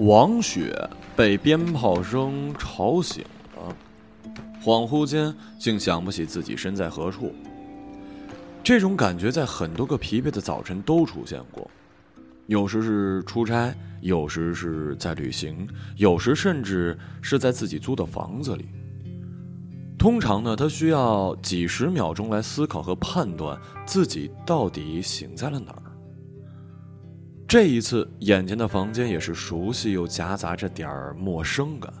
王雪被鞭炮声吵醒了，恍惚间竟想不起自己身在何处。这种感觉在很多个疲惫的早晨都出现过，有时是出差，有时是在旅行，有时甚至是在自己租的房子里。通常呢，他需要几十秒钟来思考和判断自己到底醒在了哪儿。这一次，眼前的房间也是熟悉又夹杂着点儿陌生感。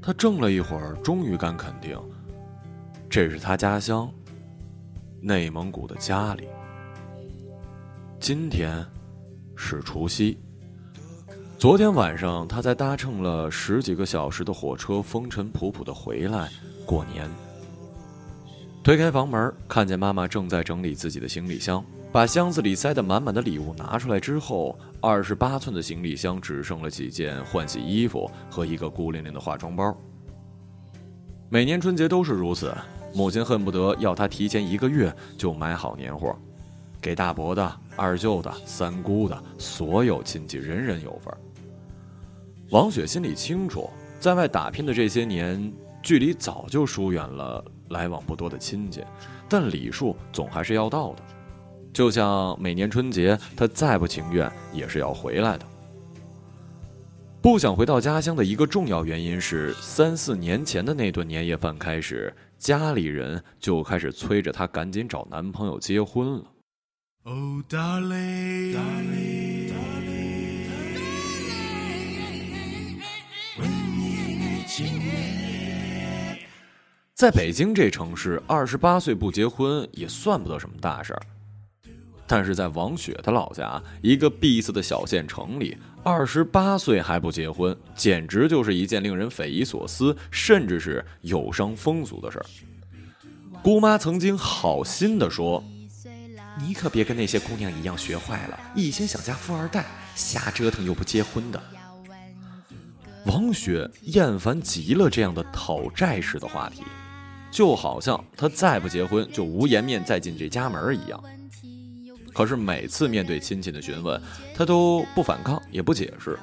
他怔了一会儿，终于敢肯定，这是他家乡——内蒙古的家里。今天是除夕。昨天晚上，他才搭乘了十几个小时的火车，风尘仆仆的回来过年。推开房门，看见妈妈正在整理自己的行李箱。把箱子里塞得满满的礼物拿出来之后，二十八寸的行李箱只剩了几件换洗衣服和一个孤零零的化妆包。每年春节都是如此，母亲恨不得要他提前一个月就买好年货，给大伯的、二舅的、三姑的，所有亲戚人人有份。王雪心里清楚，在外打拼的这些年，距离早就疏远了来往不多的亲戚，但礼数总还是要到的。就像每年春节，他再不情愿也是要回来的。不想回到家乡的一个重要原因是，三四年前的那顿年夜饭开始，家里人就开始催着她赶紧找男朋友结婚了。在北京这城市，二十八岁不结婚也算不得什么大事儿。但是在王雪的老家，一个闭塞的小县城里，二十八岁还不结婚，简直就是一件令人匪夷所思，甚至是有伤风俗的事儿。姑妈曾经好心的说：“你可别跟那些姑娘一样学坏了，一心想嫁富二代，瞎折腾又不结婚的。”王雪厌烦极了这样的讨债式的话题，就好像她再不结婚就无颜面再进这家门一样。可是每次面对亲戚的询问，他都不反抗，也不解释。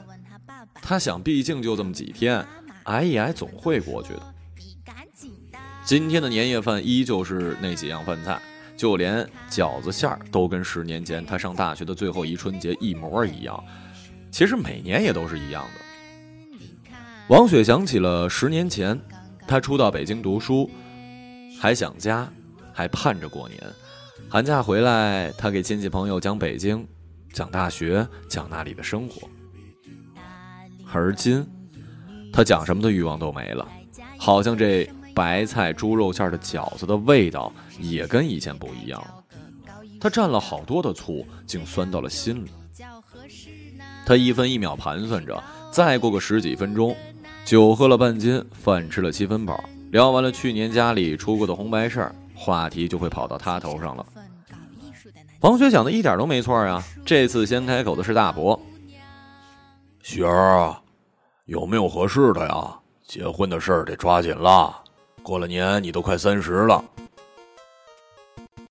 他想，毕竟就这么几天，挨一挨总会过去的。今天的年夜饭依旧是那几样饭菜，就连饺子馅儿都跟十年前他上大学的最后一春节一模一样。其实每年也都是一样的。王雪想起了十年前，他初到北京读书，还想家，还盼着过年。寒假回来，他给亲戚朋友讲北京，讲大学，讲那里的生活。而今，他讲什么的欲望都没了，好像这白菜猪肉馅的饺子的味道也跟以前不一样了。他蘸了好多的醋，竟酸到了心里。他一分一秒盘算着，再过个十几分钟，酒喝了半斤，饭吃了七分饱，聊完了去年家里出过的红白事儿。话题就会跑到他头上了。王雪想的一点都没错呀，这次先开口的是大伯。雪儿，有没有合适的呀？结婚的事儿得抓紧了，过了年你都快三十了。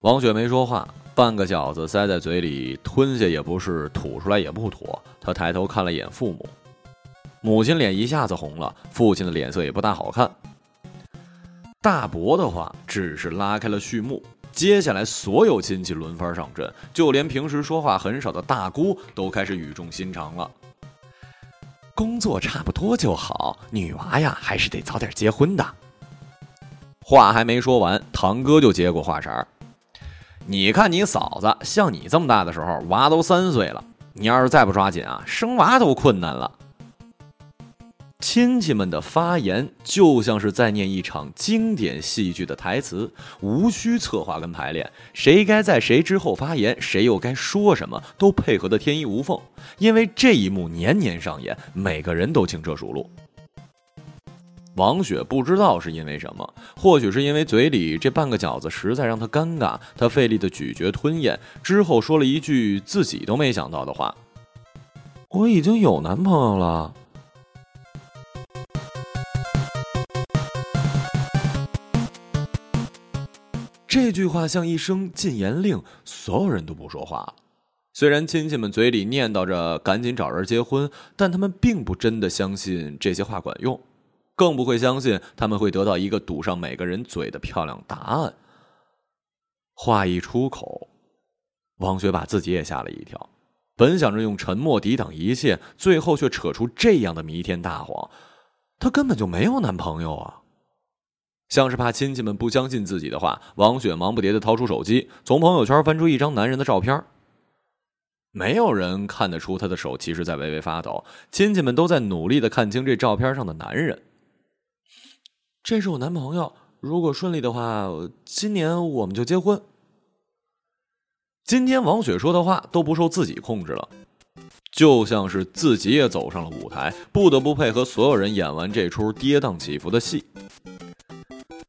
王雪没说话，半个饺子塞在嘴里，吞下也不是，吐出来也不妥。他抬头看了眼父母，母亲脸一下子红了，父亲的脸色也不大好看。大伯的话只是拉开了序幕，接下来所有亲戚轮番上阵，就连平时说话很少的大姑都开始语重心长了。工作差不多就好，女娃呀还是得早点结婚的。话还没说完，堂哥就接过话茬儿：“你看你嫂子，像你这么大的时候，娃都三岁了，你要是再不抓紧啊，生娃都困难了。”亲戚们的发言就像是在念一场经典戏剧的台词，无需策划跟排练，谁该在谁之后发言，谁又该说什么，都配合的天衣无缝。因为这一幕年年上演，每个人都轻车熟路。王雪不知道是因为什么，或许是因为嘴里这半个饺子实在让她尴尬，她费力的咀嚼吞咽之后，说了一句自己都没想到的话：“我已经有男朋友了。”这句话像一声禁言令，所有人都不说话了。虽然亲戚们嘴里念叨着赶紧找人结婚，但他们并不真的相信这些话管用，更不会相信他们会得到一个堵上每个人嘴的漂亮答案。话一出口，王雪把自己也吓了一跳。本想着用沉默抵挡一切，最后却扯出这样的弥天大谎，她根本就没有男朋友啊！像是怕亲戚们不相信自己的话，王雪忙不迭的掏出手机，从朋友圈翻出一张男人的照片。没有人看得出她的手其实在微微发抖，亲戚们都在努力的看清这照片上的男人。这是我男朋友，如果顺利的话，今年我们就结婚。今天王雪说的话都不受自己控制了，就像是自己也走上了舞台，不得不配合所有人演完这出跌宕起伏的戏。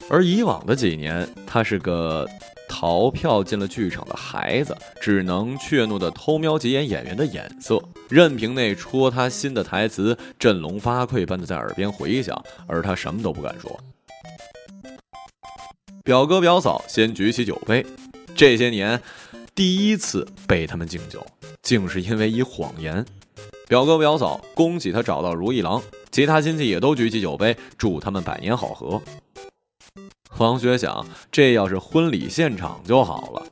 而以往的几年，他是个逃票进了剧场的孩子，只能怯懦的偷瞄几眼演员的眼色，任凭那戳他心的台词振聋发聩般的在耳边回响，而他什么都不敢说。表哥表嫂先举起酒杯，这些年。第一次被他们敬酒，竟是因为一谎言。表哥表嫂恭喜他找到如意郎，其他亲戚也都举起酒杯，祝他们百年好合。王雪想，这要是婚礼现场就好了，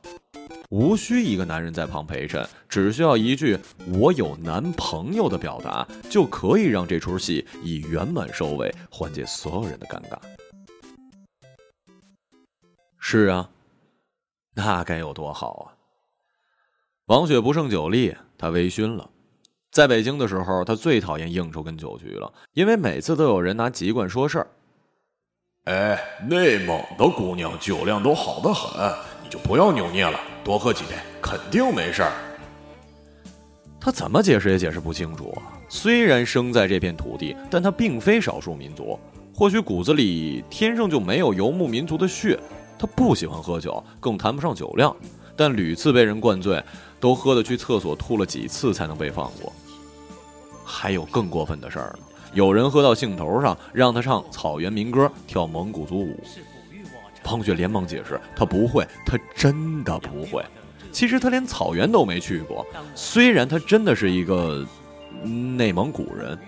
无需一个男人在旁陪衬，只需要一句“我有男朋友”的表达，就可以让这出戏以圆满收尾，缓解所有人的尴尬。是啊，那该有多好啊！王雪不胜酒力，她微醺了。在北京的时候，她最讨厌应酬跟酒局了，因为每次都有人拿籍贯说事儿。哎，内蒙的姑娘酒量都好得很，你就不要扭捏了，多喝几杯，肯定没事儿。他怎么解释也解释不清楚啊！虽然生在这片土地，但他并非少数民族，或许骨子里天生就没有游牧民族的血。他不喜欢喝酒，更谈不上酒量，但屡次被人灌醉。都喝的去厕所吐了几次才能被放过。还有更过分的事儿，有人喝到兴头上，让他唱草原民歌，跳蒙古族舞。方雪连忙解释，他不会，他真的不会。其实他连草原都没去过，虽然他真的是一个内蒙古人，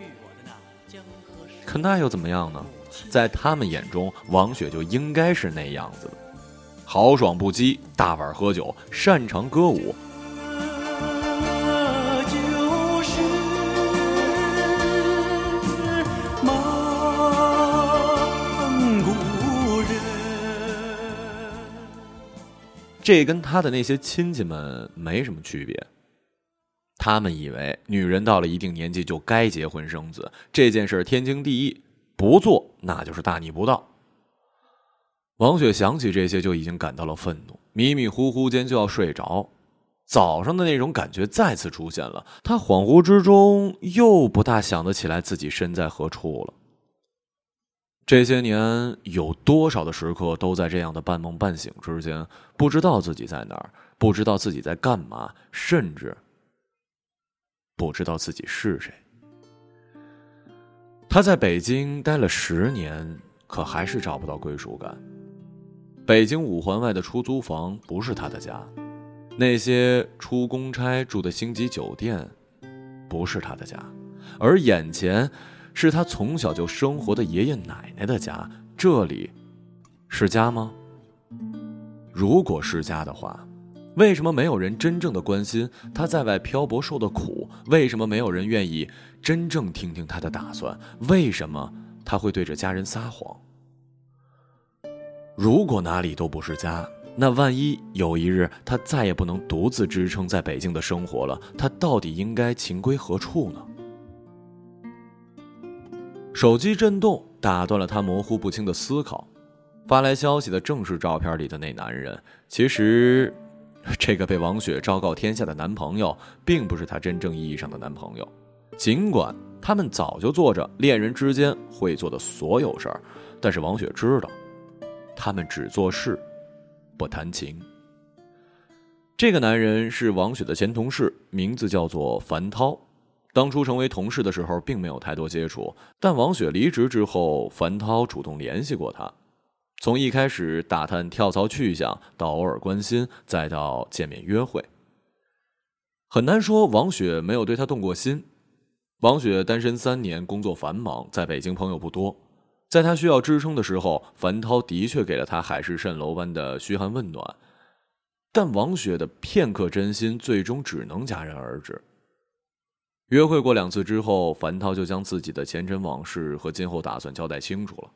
可那又怎么样呢？在他们眼中，王雪就应该是那样子的，豪爽不羁，大碗喝酒，擅长歌舞。这跟他的那些亲戚们没什么区别，他们以为女人到了一定年纪就该结婚生子，这件事天经地义，不做那就是大逆不道。王雪想起这些就已经感到了愤怒，迷迷糊糊间就要睡着，早上的那种感觉再次出现了，她恍惚之中又不大想得起来自己身在何处了。这些年有多少的时刻都在这样的半梦半醒之间，不知道自己在哪儿，不知道自己在干嘛，甚至不知道自己是谁。他在北京待了十年，可还是找不到归属感。北京五环外的出租房不是他的家，那些出公差住的星级酒店不是他的家，而眼前。是他从小就生活的爷爷奶奶的家，这里是家吗？如果是家的话，为什么没有人真正的关心他在外漂泊受的苦？为什么没有人愿意真正听听他的打算？为什么他会对着家人撒谎？如果哪里都不是家，那万一有一日他再也不能独自支撑在北京的生活了，他到底应该情归何处呢？手机震动打断了他模糊不清的思考，发来消息的正是照片里的那男人。其实，这个被王雪昭告天下的男朋友，并不是她真正意义上的男朋友。尽管他们早就做着恋人之间会做的所有事儿，但是王雪知道，他们只做事，不谈情。这个男人是王雪的前同事，名字叫做樊涛。当初成为同事的时候，并没有太多接触，但王雪离职之后，樊涛主动联系过他。从一开始打探跳槽去向，到偶尔关心，再到见面约会。很难说王雪没有对他动过心。王雪单身三年，工作繁忙，在北京朋友不多。在他需要支撑的时候，樊涛的确给了他海市蜃楼般的嘘寒问暖。但王雪的片刻真心，最终只能戛然而止。约会过两次之后，樊涛就将自己的前尘往事和今后打算交代清楚了。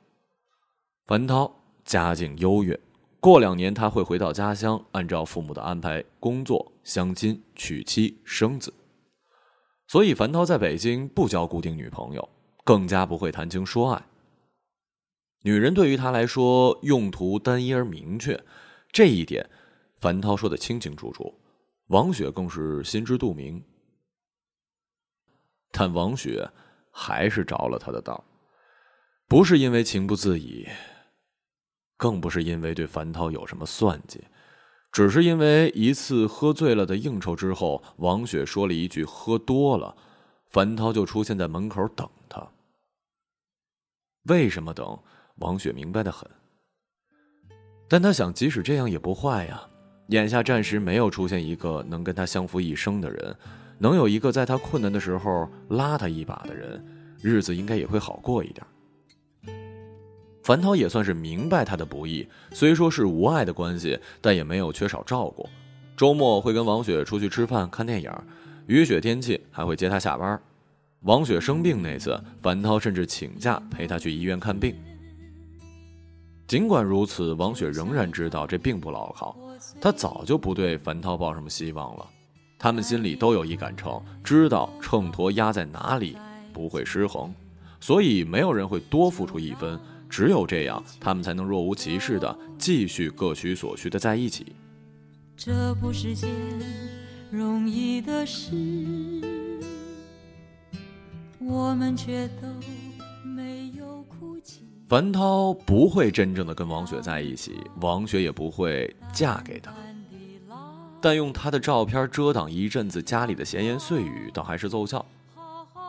樊涛家境优越，过两年他会回到家乡，按照父母的安排工作、相亲、娶妻、生子。所以，樊涛在北京不交固定女朋友，更加不会谈情说爱。女人对于他来说，用途单一而明确，这一点，樊涛说的清清楚楚。王雪更是心知肚明，但王雪还是着了他的道，不是因为情不自已，更不是因为对樊涛有什么算计。只是因为一次喝醉了的应酬之后，王雪说了一句“喝多了”，樊涛就出现在门口等他。为什么等？王雪明白的很。但他想，即使这样也不坏呀。眼下暂时没有出现一个能跟他相扶一生的人，能有一个在他困难的时候拉他一把的人，日子应该也会好过一点。樊涛也算是明白他的不易，虽说是无爱的关系，但也没有缺少照顾。周末会跟王雪出去吃饭、看电影，雨雪天气还会接她下班。王雪生病那次，樊涛甚至请假陪她去医院看病。尽管如此，王雪仍然知道这并不牢靠，她早就不对樊涛抱什么希望了。他们心里都有一杆秤，知道秤砣压在哪里不会失衡，所以没有人会多付出一分。只有这样，他们才能若无其事的继续各取所需的在一起。这不是件容易的事，我们却都没有哭泣。樊涛不会真正的跟王雪在一起，王雪也不会嫁给他。但用他的照片遮挡一阵子家里的闲言碎语，倒还是奏效。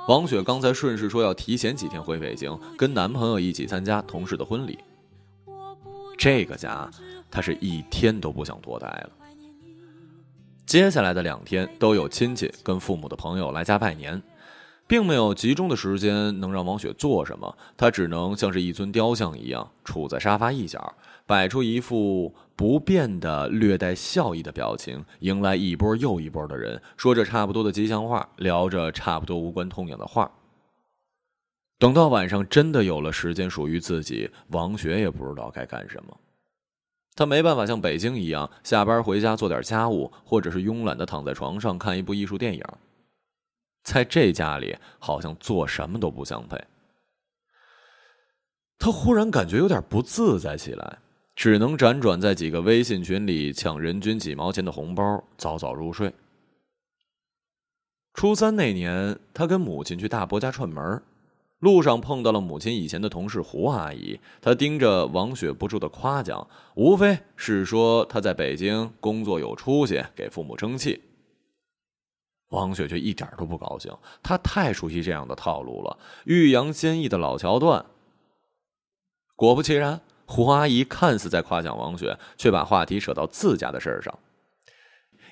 王雪刚才顺势说要提前几天回北京，跟男朋友一起参加同事的婚礼。这个家，她是一天都不想多待了。接下来的两天都有亲戚跟父母的朋友来家拜年，并没有集中的时间能让王雪做什么，她只能像是一尊雕像一样杵在沙发一角。摆出一副不变的、略带笑意的表情，迎来一波又一波的人，说着差不多的吉祥话，聊着差不多无关痛痒的话。等到晚上真的有了时间属于自己，王雪也不知道该干什么。她没办法像北京一样下班回家做点家务，或者是慵懒的躺在床上看一部艺术电影。在这家里，好像做什么都不相配。她忽然感觉有点不自在起来。只能辗转在几个微信群里抢人均几毛钱的红包，早早入睡。初三那年，他跟母亲去大伯家串门，路上碰到了母亲以前的同事胡阿姨，她盯着王雪不住的夸奖，无非是说她在北京工作有出息，给父母争气。王雪却一点都不高兴，她太熟悉这样的套路了，欲扬先抑的老桥段。果不其然。胡阿姨看似在夸奖王雪，却把话题扯到自家的事儿上。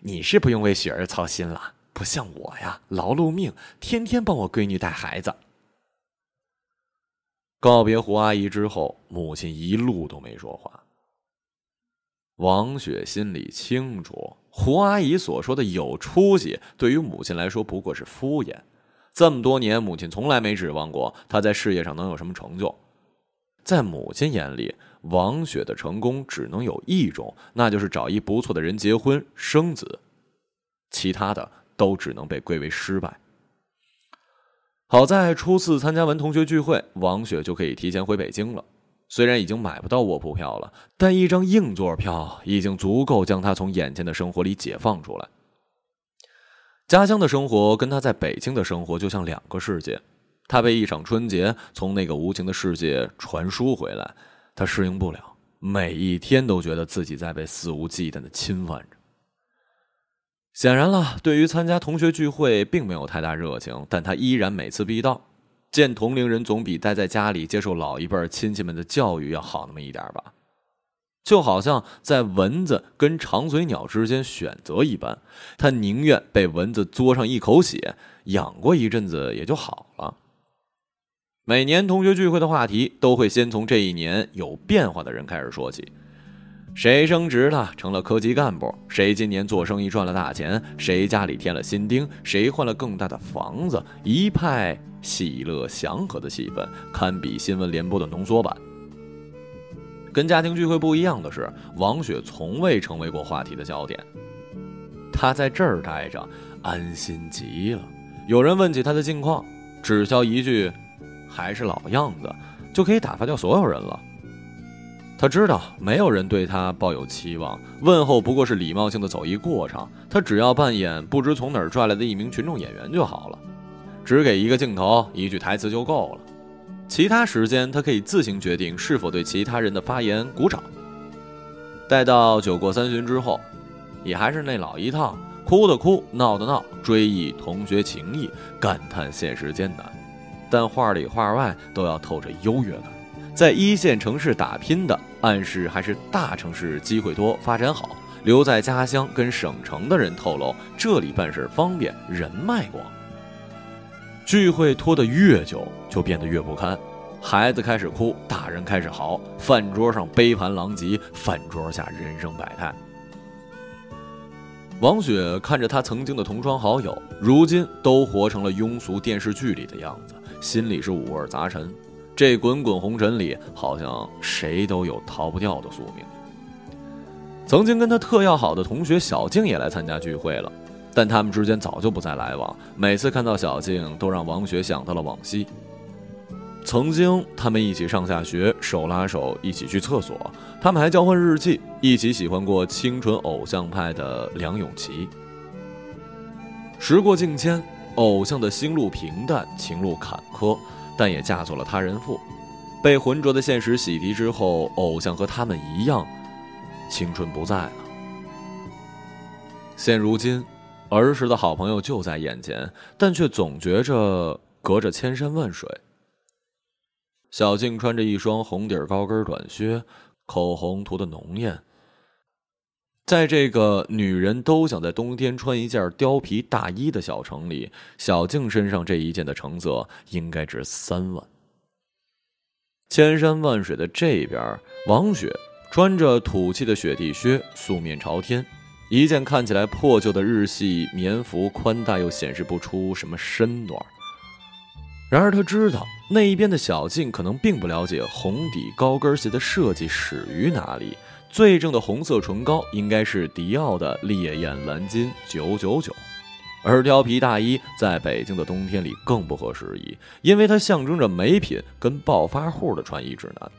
你是不用为雪儿操心了，不像我呀，劳碌命，天天帮我闺女带孩子。告别胡阿姨之后，母亲一路都没说话。王雪心里清楚，胡阿姨所说的有出息，对于母亲来说不过是敷衍。这么多年，母亲从来没指望过她在事业上能有什么成就。在母亲眼里，王雪的成功只能有一种，那就是找一不错的人结婚生子，其他的都只能被归为失败。好在初次参加完同学聚会，王雪就可以提前回北京了。虽然已经买不到卧铺票了，但一张硬座票已经足够将她从眼前的生活里解放出来。家乡的生活跟她在北京的生活就像两个世界。他被一场春节从那个无情的世界传输回来，他适应不了，每一天都觉得自己在被肆无忌惮的侵犯着。显然了，对于参加同学聚会并没有太大热情，但他依然每次必到。见同龄人总比待在家里接受老一辈亲戚们的教育要好那么一点吧。就好像在蚊子跟长嘴鸟之间选择一般，他宁愿被蚊子嘬上一口血，养过一阵子也就好了。每年同学聚会的话题都会先从这一年有变化的人开始说起，谁升职了，成了科级干部；谁今年做生意赚了大钱；谁家里添了新丁；谁换了更大的房子，一派喜乐祥和的气氛，堪比新闻联播的浓缩版。跟家庭聚会不一样的是，王雪从未成为过话题的焦点。她在这儿待着，安心极了。有人问起她的近况，只消一句“还是老样子”，就可以打发掉所有人了。他知道没有人对他抱有期望，问候不过是礼貌性的走一过场。他只要扮演不知从哪儿拽来的一名群众演员就好了，只给一个镜头、一句台词就够了。其他时间，他可以自行决定是否对其他人的发言鼓掌。待到酒过三巡之后，也还是那老一套：哭的哭，闹的闹，追忆同学情谊，感叹现实艰难。但话里话外都要透着优越感。在一线城市打拼的，暗示还是大城市机会多、发展好；留在家乡跟省城的人透露，这里办事方便，人脉广。聚会拖得越久，就变得越不堪。孩子开始哭，大人开始嚎，饭桌上杯盘狼藉，饭桌下人生百态。王雪看着她曾经的同窗好友，如今都活成了庸俗电视剧里的样子，心里是五味杂陈。这滚滚红尘里，好像谁都有逃不掉的宿命。曾经跟他特要好的同学小静也来参加聚会了。但他们之间早就不再来往。每次看到小静，都让王雪想到了往昔。曾经，他们一起上下学，手拉手一起去厕所。他们还交换日记，一起喜欢过清纯偶像派的梁咏琪。时过境迁，偶像的心路平淡，情路坎坷，但也嫁做了他人妇。被浑浊的现实洗涤之后，偶像和他们一样，青春不在了。现如今。儿时的好朋友就在眼前，但却总觉着隔着千山万水。小静穿着一双红底高跟短靴，口红涂的浓艳。在这个女人都想在冬天穿一件貂皮大衣的小城里，小静身上这一件的成色应该值三万。千山万水的这边，王雪穿着土气的雪地靴，素面朝天。一件看起来破旧的日系棉服，宽大又显示不出什么身段。然而他知道，那一边的小静可能并不了解红底高跟鞋的设计始于哪里。最正的红色唇膏应该是迪奥的烈焰蓝金九九九，而貂皮大衣在北京的冬天里更不合时宜，因为它象征着美品跟暴发户的穿衣指南。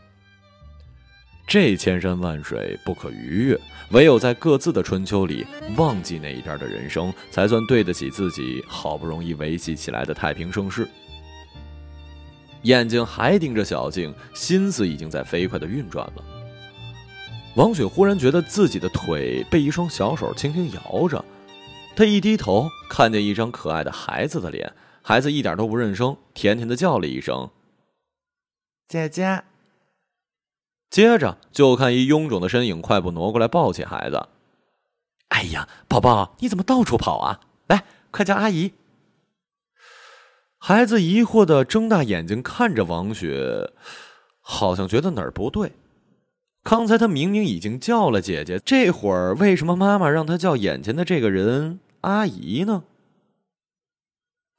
这千山万水不可逾越，唯有在各自的春秋里忘记那一边的人生，才算对得起自己好不容易维系起来的太平盛世。眼睛还盯着小静，心思已经在飞快的运转了。王雪忽然觉得自己的腿被一双小手轻轻摇着，她一低头，看见一张可爱的孩子的脸，孩子一点都不认生，甜甜的叫了一声：“姐姐。”接着就看一臃肿的身影快步挪过来，抱起孩子。哎呀，宝宝，你怎么到处跑啊？来，快叫阿姨。孩子疑惑的睁大眼睛看着王雪，好像觉得哪儿不对。刚才他明明已经叫了姐姐，这会儿为什么妈妈让他叫眼前的这个人阿姨呢？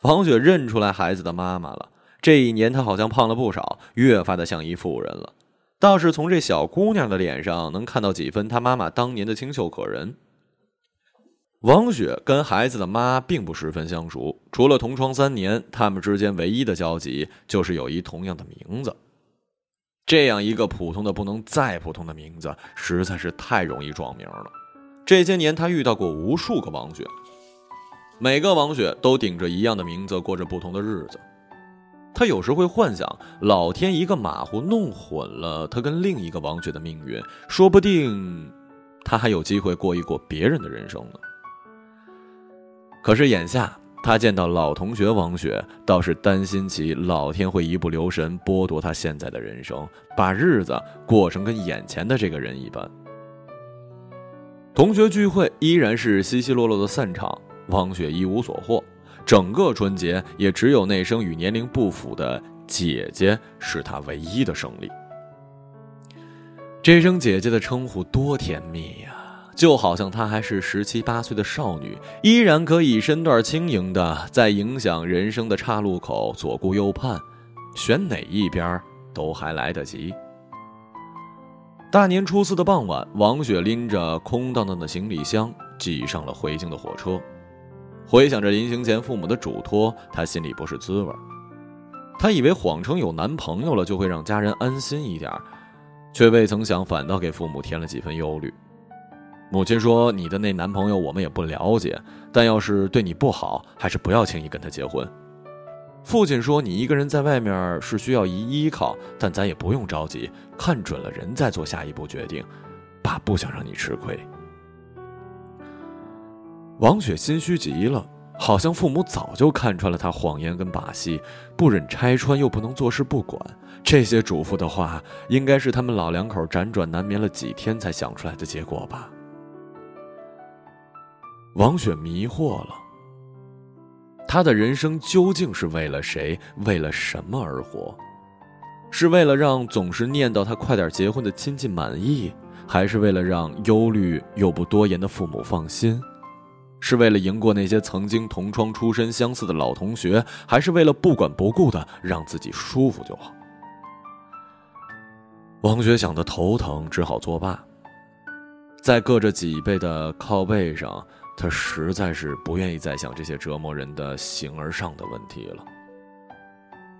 王雪认出来孩子的妈妈了。这一年，她好像胖了不少，越发的像一妇人了。倒是从这小姑娘的脸上能看到几分她妈妈当年的清秀可人。王雪跟孩子的妈并不十分相熟，除了同窗三年，他们之间唯一的交集就是有一同样的名字。这样一个普通的不能再普通的名字，实在是太容易撞名了。这些年，他遇到过无数个王雪，每个王雪都顶着一样的名字，过着不同的日子。他有时会幻想，老天一个马虎弄混了他跟另一个王雪的命运，说不定他还有机会过一过别人的人生呢。可是眼下，他见到老同学王雪，倒是担心起老天会一不留神剥夺他现在的人生，把日子过成跟眼前的这个人一般。同学聚会依然是稀稀落落的散场，王雪一无所获。整个春节也只有那声与年龄不符的姐姐是她唯一的胜利。这声姐姐的称呼多甜蜜呀！就好像她还是十七八岁的少女，依然可以身段轻盈的在影响人生的岔路口左顾右盼，选哪一边都还来得及。大年初四的傍晚，王雪拎着空荡荡的行李箱挤上了回京的火车。回想着临行前父母的嘱托，她心里不是滋味。她以为谎称有男朋友了就会让家人安心一点，却未曾想反倒给父母添了几分忧虑。母亲说：“你的那男朋友我们也不了解，但要是对你不好，还是不要轻易跟他结婚。”父亲说：“你一个人在外面是需要一依靠，但咱也不用着急，看准了人再做下一步决定。爸不想让你吃亏。”王雪心虚极了，好像父母早就看穿了她谎言跟把戏，不忍拆穿又不能坐视不管。这些嘱咐的话，应该是他们老两口辗转难眠了几天才想出来的结果吧。王雪迷惑了，她的人生究竟是为了谁，为了什么而活？是为了让总是念叨她快点结婚的亲戚满意，还是为了让忧虑又不多言的父母放心？是为了赢过那些曾经同窗出身相似的老同学，还是为了不管不顾的让自己舒服就好？王雪想得头疼，只好作罢。在硌着脊背的靠背上。他实在是不愿意再想这些折磨人的形而上的问题了。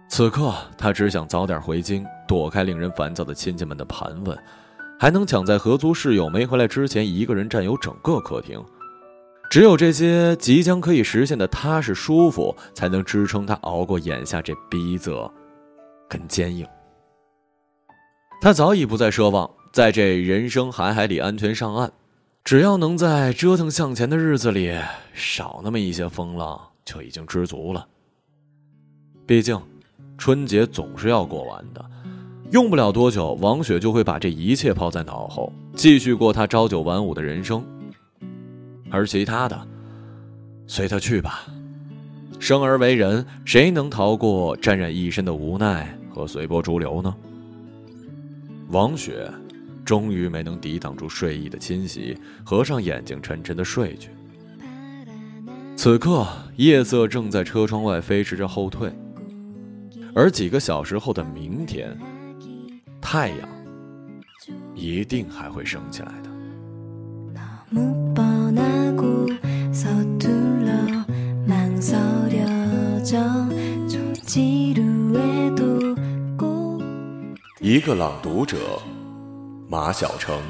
此刻，他只想早点回京，躲开令人烦躁的亲戚们的盘问，还能抢在合租室友没回来之前，一个人占有整个客厅。只有这些即将可以实现的踏实舒服，才能支撑他熬过眼下这逼仄跟坚硬。他早已不再奢望在这人生海海里安全上岸。只要能在折腾向前的日子里少那么一些风浪，就已经知足了。毕竟，春节总是要过完的，用不了多久，王雪就会把这一切抛在脑后，继续过她朝九晚五的人生。而其他的，随他去吧。生而为人，谁能逃过沾染一身的无奈和随波逐流呢？王雪。终于没能抵挡住睡意的侵袭，合上眼睛，沉沉的睡去。此刻，夜色正在车窗外飞驰着后退，而几个小时后的明天，太阳一定还会升起来的。一个朗读者。马晓成。